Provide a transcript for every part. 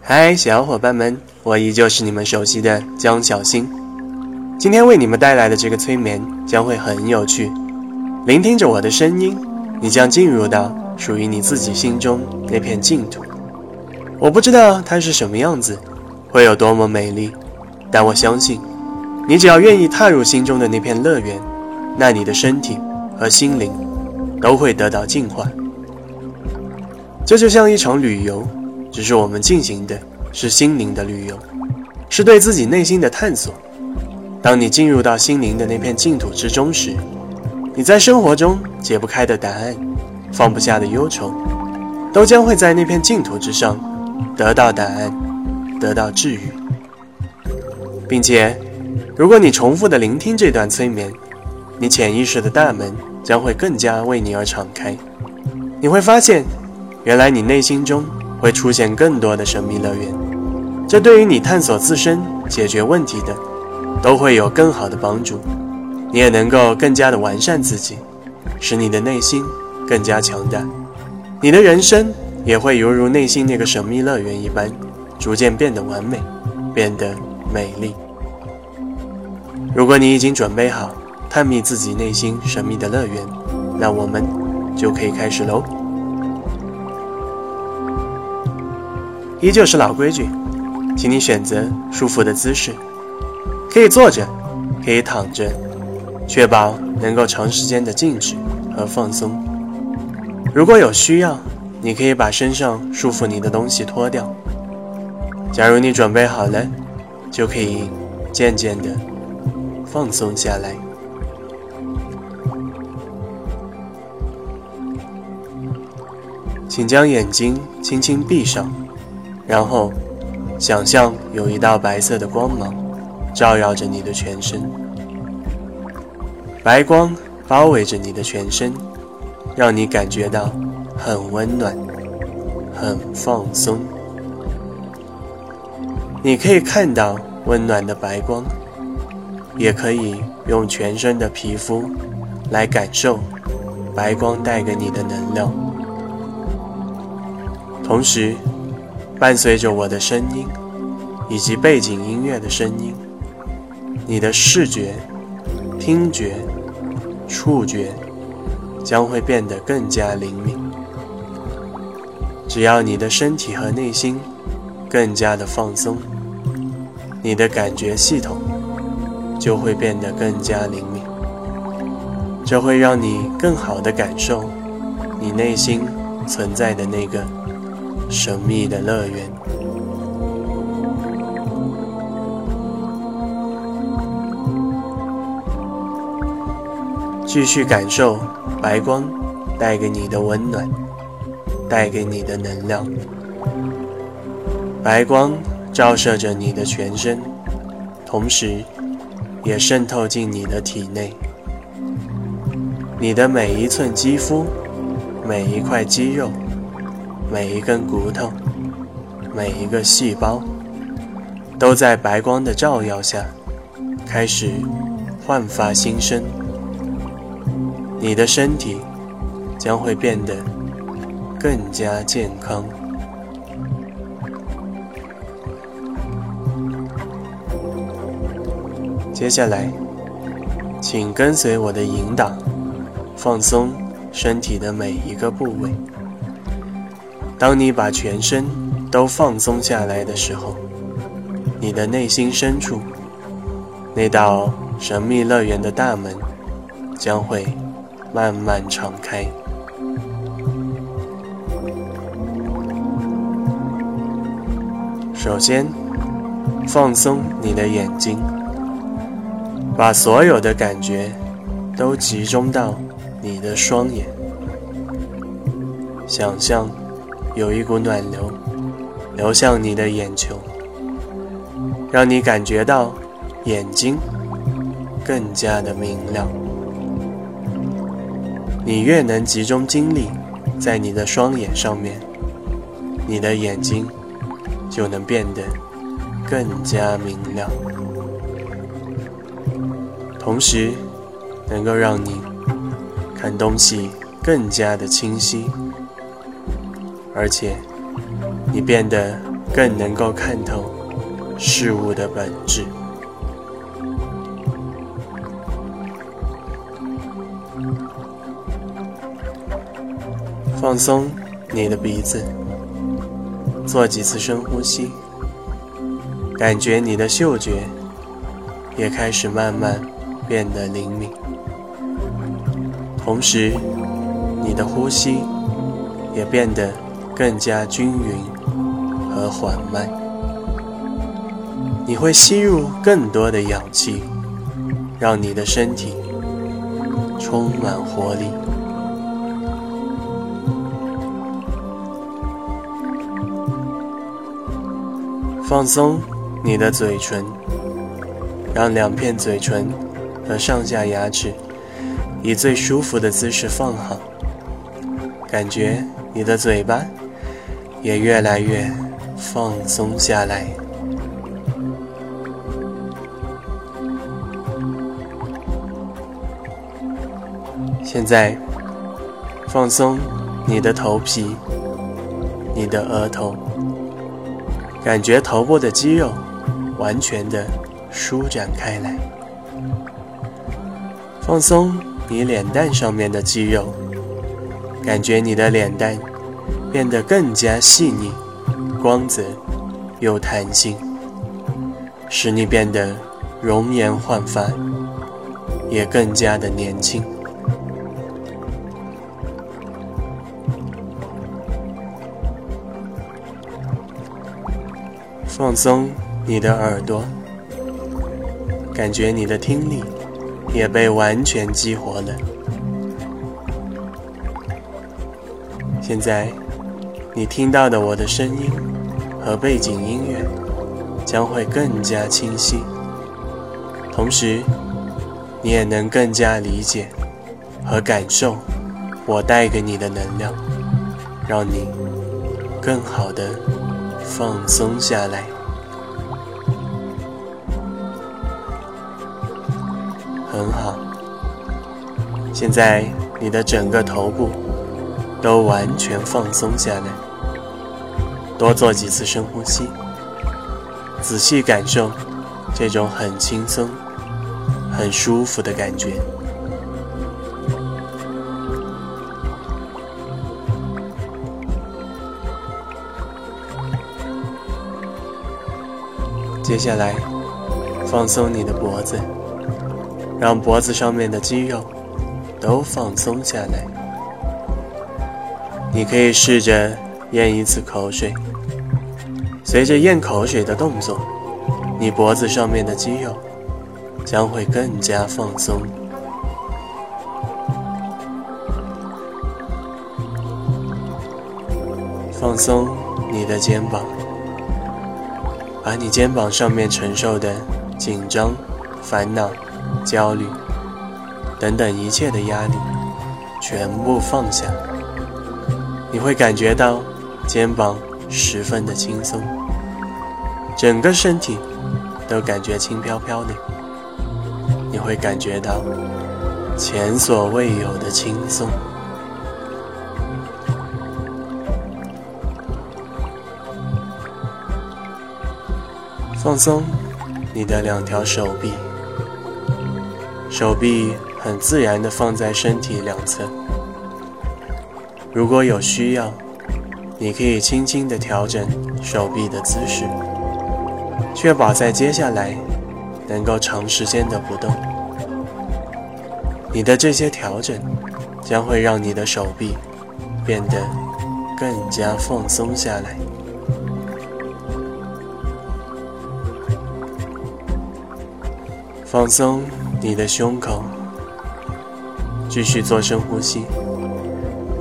嗨，小伙伴们，我依旧是你们熟悉的江小新。今天为你们带来的这个催眠将会很有趣。聆听着我的声音，你将进入到属于你自己心中那片净土。我不知道它是什么样子，会有多么美丽，但我相信，你只要愿意踏入心中的那片乐园，那你的身体和心灵都会得到净化。这就像一场旅游，只是我们进行的是心灵的旅游，是对自己内心的探索。当你进入到心灵的那片净土之中时，你在生活中解不开的答案，放不下的忧愁，都将会在那片净土之上得到答案，得到治愈。并且，如果你重复的聆听这段催眠，你潜意识的大门将会更加为你而敞开。你会发现。原来你内心中会出现更多的神秘乐园，这对于你探索自身、解决问题的，都会有更好的帮助。你也能够更加的完善自己，使你的内心更加强大。你的人生也会犹如内心那个神秘乐园一般，逐渐变得完美，变得美丽。如果你已经准备好探秘自己内心神秘的乐园，那我们就可以开始喽。依旧是老规矩，请你选择舒服的姿势，可以坐着，可以躺着，确保能够长时间的静止和放松。如果有需要，你可以把身上束缚你的东西脱掉。假如你准备好了，就可以渐渐的放松下来。请将眼睛轻轻闭上。然后，想象有一道白色的光芒照耀着你的全身，白光包围着你的全身，让你感觉到很温暖、很放松。你可以看到温暖的白光，也可以用全身的皮肤来感受白光带给你的能量，同时。伴随着我的声音，以及背景音乐的声音，你的视觉、听觉、触觉将会变得更加灵敏。只要你的身体和内心更加的放松，你的感觉系统就会变得更加灵敏。这会让你更好的感受你内心存在的那个。神秘的乐园。继续感受白光带给你的温暖，带给你的能量。白光照射着你的全身，同时也渗透进你的体内。你的每一寸肌肤，每一块肌肉。每一根骨头，每一个细胞，都在白光的照耀下开始焕发新生。你的身体将会变得更加健康。接下来，请跟随我的引导，放松身体的每一个部位。当你把全身都放松下来的时候，你的内心深处那道神秘乐园的大门将会慢慢敞开。首先，放松你的眼睛，把所有的感觉都集中到你的双眼，想象。有一股暖流流向你的眼球，让你感觉到眼睛更加的明亮。你越能集中精力在你的双眼上面，你的眼睛就能变得更加明亮，同时能够让你看东西更加的清晰。而且，你变得更能够看透事物的本质。放松你的鼻子，做几次深呼吸，感觉你的嗅觉也开始慢慢变得灵敏，同时你的呼吸也变得更加均匀和缓慢。你会吸入更多的氧气，让你的身体充满活力。放松你的嘴唇，让两片嘴唇和上下牙齿以最舒服的姿势放好，感觉你的嘴巴也越来越放松下来。现在，放松你的头皮，你的额头。感觉头部的肌肉完全的舒展开来，放松你脸蛋上面的肌肉，感觉你的脸蛋变得更加细腻、光泽又弹性，使你变得容颜焕发，也更加的年轻。放松你的耳朵，感觉你的听力也被完全激活了。现在，你听到的我的声音和背景音乐将会更加清晰，同时，你也能更加理解和感受我带给你的能量，让你更好的。放松下来，很好。现在你的整个头部都完全放松下来，多做几次深呼吸，仔细感受这种很轻松、很舒服的感觉。接下来，放松你的脖子，让脖子上面的肌肉都放松下来。你可以试着咽一次口水，随着咽口水的动作，你脖子上面的肌肉将会更加放松。放松你的肩膀。把你肩膀上面承受的紧张、烦恼、焦虑等等一切的压力全部放下，你会感觉到肩膀十分的轻松，整个身体都感觉轻飘飘的，你会感觉到前所未有的轻松。放松你的两条手臂，手臂很自然地放在身体两侧。如果有需要，你可以轻轻地调整手臂的姿势，确保在接下来能够长时间的不动。你的这些调整将会让你的手臂变得更加放松下来。放松你的胸口，继续做深呼吸，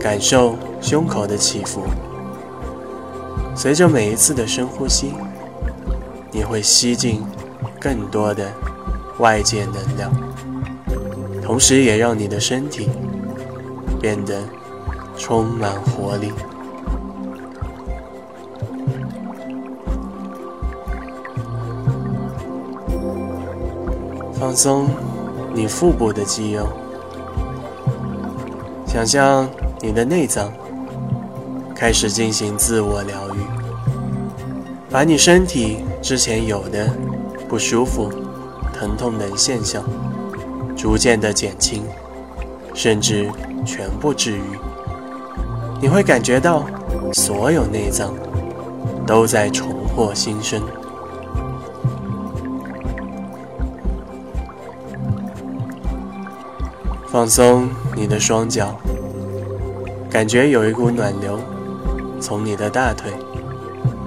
感受胸口的起伏。随着每一次的深呼吸，你会吸进更多的外界能量，同时也让你的身体变得充满活力。放松你腹部的肌肉，想象你的内脏开始进行自我疗愈，把你身体之前有的不舒服、疼痛等现象逐渐的减轻，甚至全部治愈。你会感觉到所有内脏都在重获新生。放松你的双脚，感觉有一股暖流从你的大腿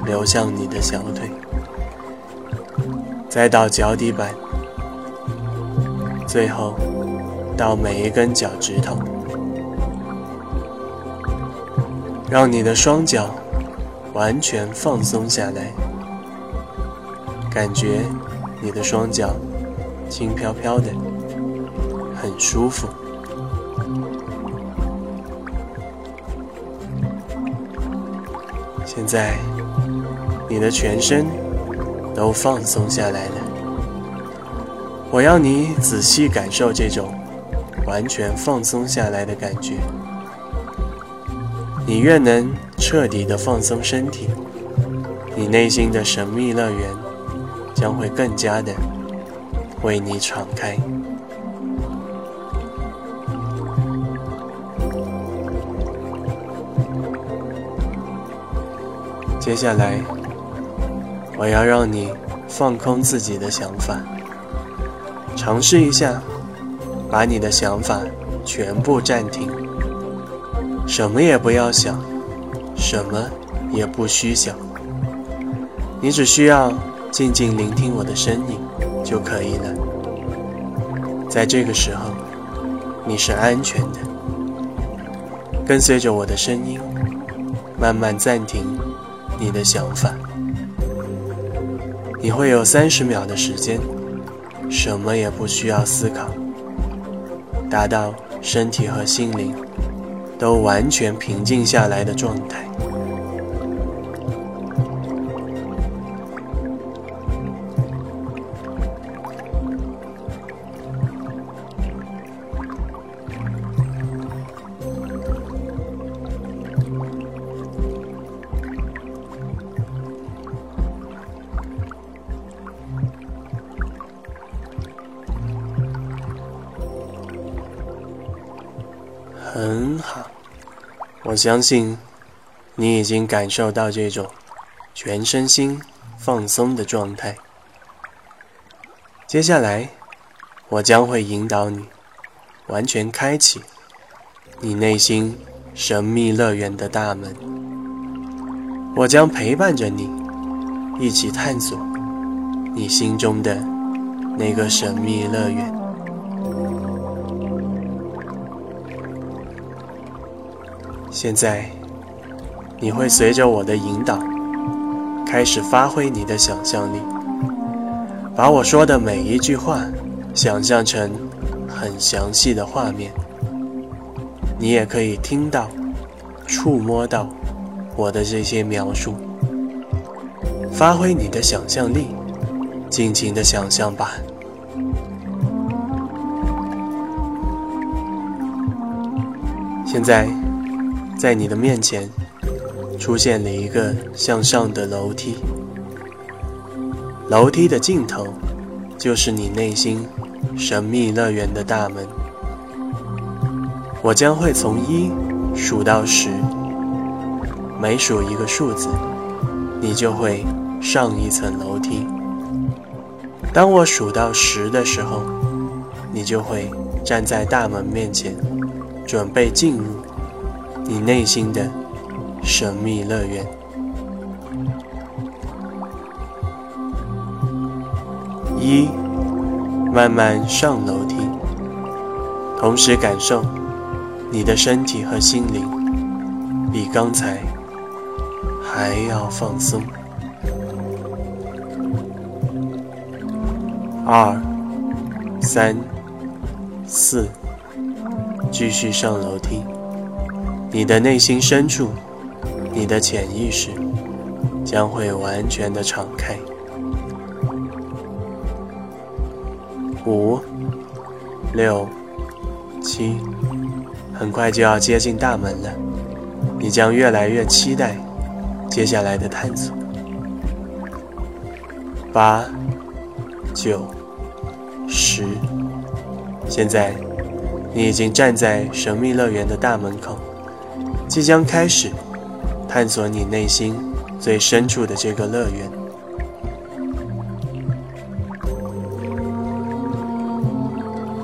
流向你的小腿，再到脚底板，最后到每一根脚趾头，让你的双脚完全放松下来，感觉你的双脚轻飘飘的。很舒服。现在，你的全身都放松下来了。我要你仔细感受这种完全放松下来的感觉。你越能彻底的放松身体，你内心的神秘乐园将会更加的为你敞开。接下来，我要让你放空自己的想法，尝试一下，把你的想法全部暂停，什么也不要想，什么也不需想，你只需要静静聆听我的声音就可以了。在这个时候，你是安全的，跟随着我的声音，慢慢暂停。你的想法，你会有三十秒的时间，什么也不需要思考，达到身体和心灵都完全平静下来的状态。我相信你已经感受到这种全身心放松的状态。接下来，我将会引导你完全开启你内心神秘乐园的大门。我将陪伴着你，一起探索你心中的那个神秘乐园。现在，你会随着我的引导，开始发挥你的想象力，把我说的每一句话想象成很详细的画面。你也可以听到、触摸到我的这些描述。发挥你的想象力，尽情的想象吧。现在。在你的面前出现了一个向上的楼梯，楼梯的尽头就是你内心神秘乐园的大门。我将会从一数到十，每数一个数字，你就会上一层楼梯。当我数到十的时候，你就会站在大门面前，准备进入。你内心的神秘乐园。一，慢慢上楼梯，同时感受你的身体和心灵比刚才还要放松。二，三，四，继续上楼梯。你的内心深处，你的潜意识将会完全的敞开。五、六、七，很快就要接近大门了，你将越来越期待接下来的探索。八、九、十。现在，你已经站在神秘乐园的大门口，即将开始探索你内心最深处的这个乐园。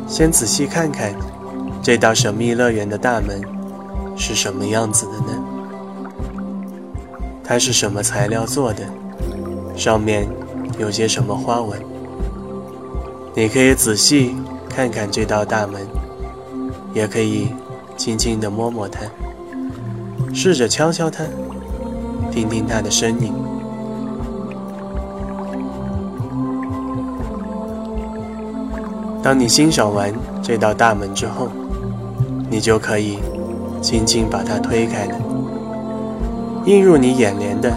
先仔细看看这道神秘乐园的大门是什么样子的呢？它是什么材料做的？上面有些什么花纹？你可以仔细。看看这道大门，也可以轻轻地摸摸它，试着敲敲它，听听它的声音。当你欣赏完这道大门之后，你就可以轻轻把它推开了。映入你眼帘的，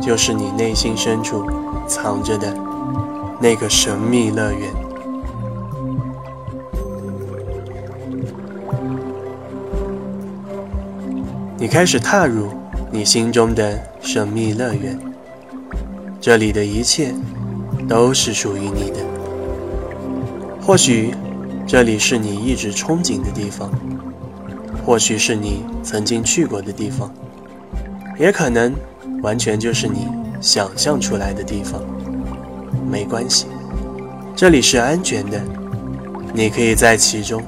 就是你内心深处藏着的那个神秘乐园。你开始踏入你心中的神秘乐园，这里的一切都是属于你的。或许这里是你一直憧憬的地方，或许是你曾经去过的地方，也可能完全就是你想象出来的地方。没关系，这里是安全的，你可以在其中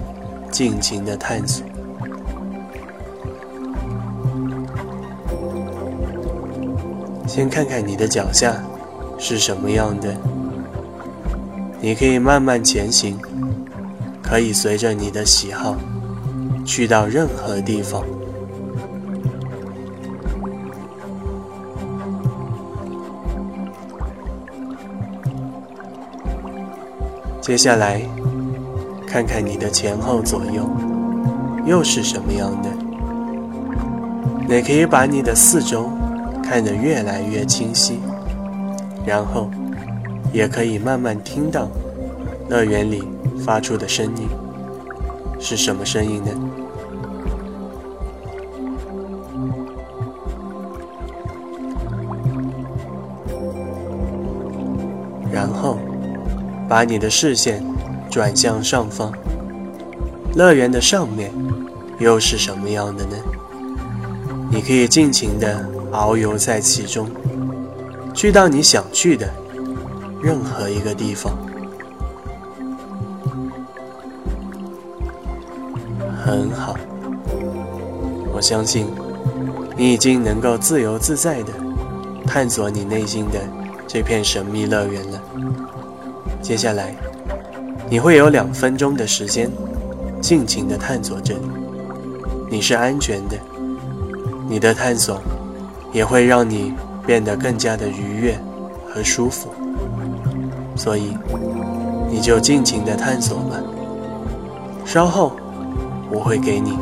尽情的探索。先看看你的脚下是什么样的，你可以慢慢前行，可以随着你的喜好去到任何地方。接下来，看看你的前后左右又是什么样的，你可以把你的四周。看得越来越清晰，然后也可以慢慢听到乐园里发出的声音，是什么声音呢？然后把你的视线转向上方，乐园的上面又是什么样的呢？你可以尽情的。遨游在其中，去到你想去的任何一个地方，很好。我相信你已经能够自由自在的探索你内心的这片神秘乐园了。接下来，你会有两分钟的时间尽情的探索这里，你是安全的，你的探索。也会让你变得更加的愉悦和舒服，所以你就尽情的探索吧。稍后我会给你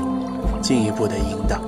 进一步的引导。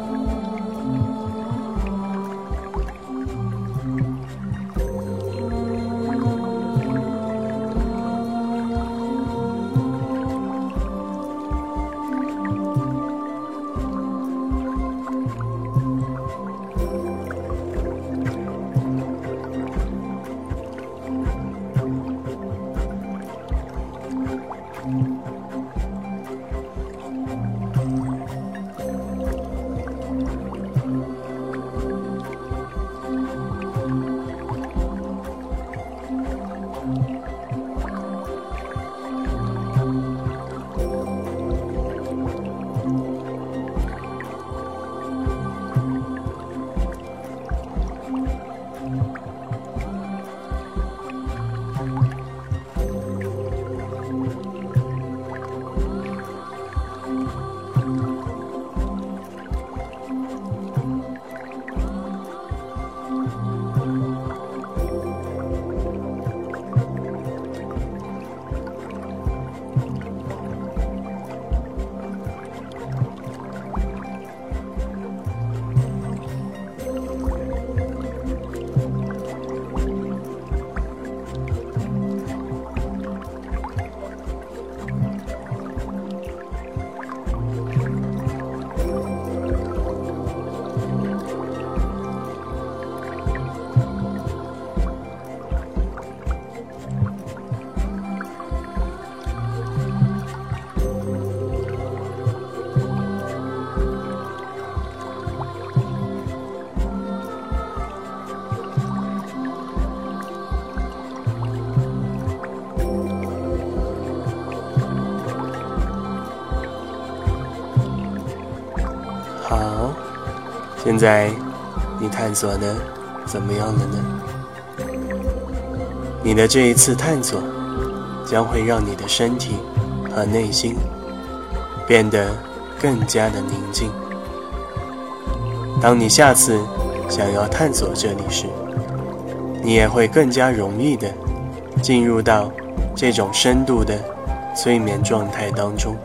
现在你探索的怎么样了呢？你的这一次探索将会让你的身体和内心变得更加的宁静。当你下次想要探索这里时，你也会更加容易的进入到这种深度的催眠状态当中。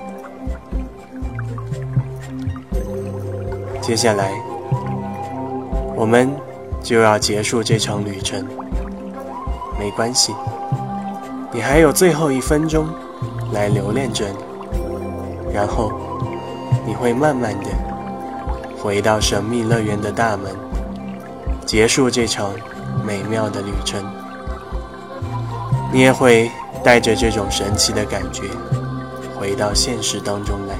接下来，我们就要结束这场旅程。没关系，你还有最后一分钟来留恋这里，然后你会慢慢的回到神秘乐园的大门，结束这场美妙的旅程。你也会带着这种神奇的感觉回到现实当中来。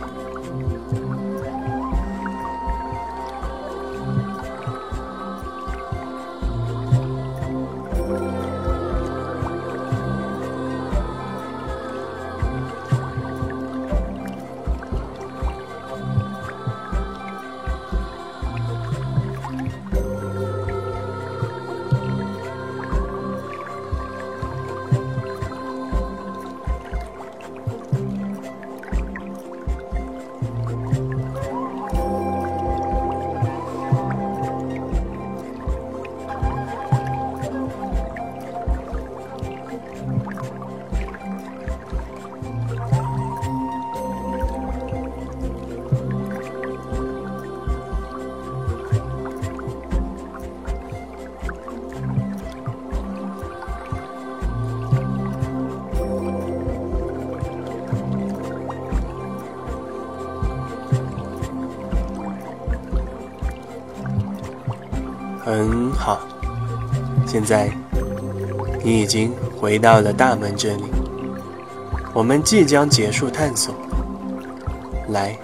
现在你已经回到了大门这里。我们即将结束探索。来，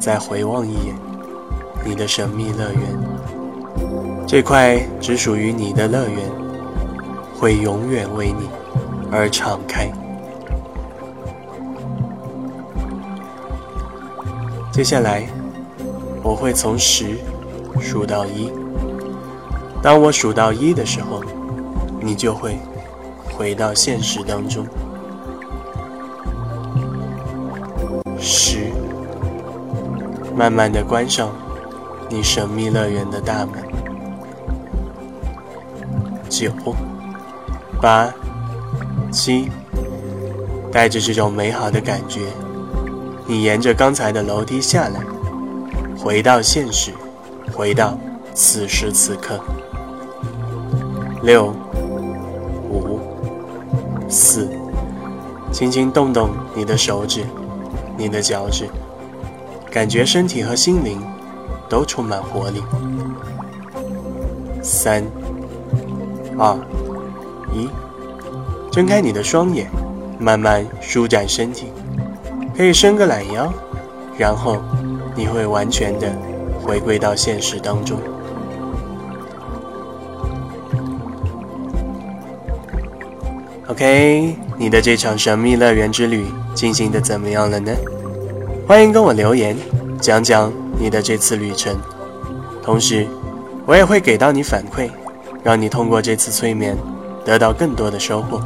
再回望一眼你的神秘乐园，这块只属于你的乐园，会永远为你而敞开。接下来，我会从十数到一。当我数到一的时候，你就会回到现实当中。十，慢慢的关上你神秘乐园的大门。九，八，七，带着这种美好的感觉，你沿着刚才的楼梯下来，回到现实，回到此时此刻。六、五、四，轻轻动动你的手指，你的脚趾，感觉身体和心灵都充满活力。三、二、一，睁开你的双眼，慢慢舒展身体，可以伸个懒腰，然后你会完全的回归到现实当中。OK，你的这场神秘乐园之旅进行的怎么样了呢？欢迎跟我留言，讲讲你的这次旅程。同时，我也会给到你反馈，让你通过这次催眠得到更多的收获。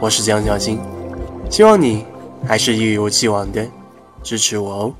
我是江小新，希望你还是一如既往的支持我哦。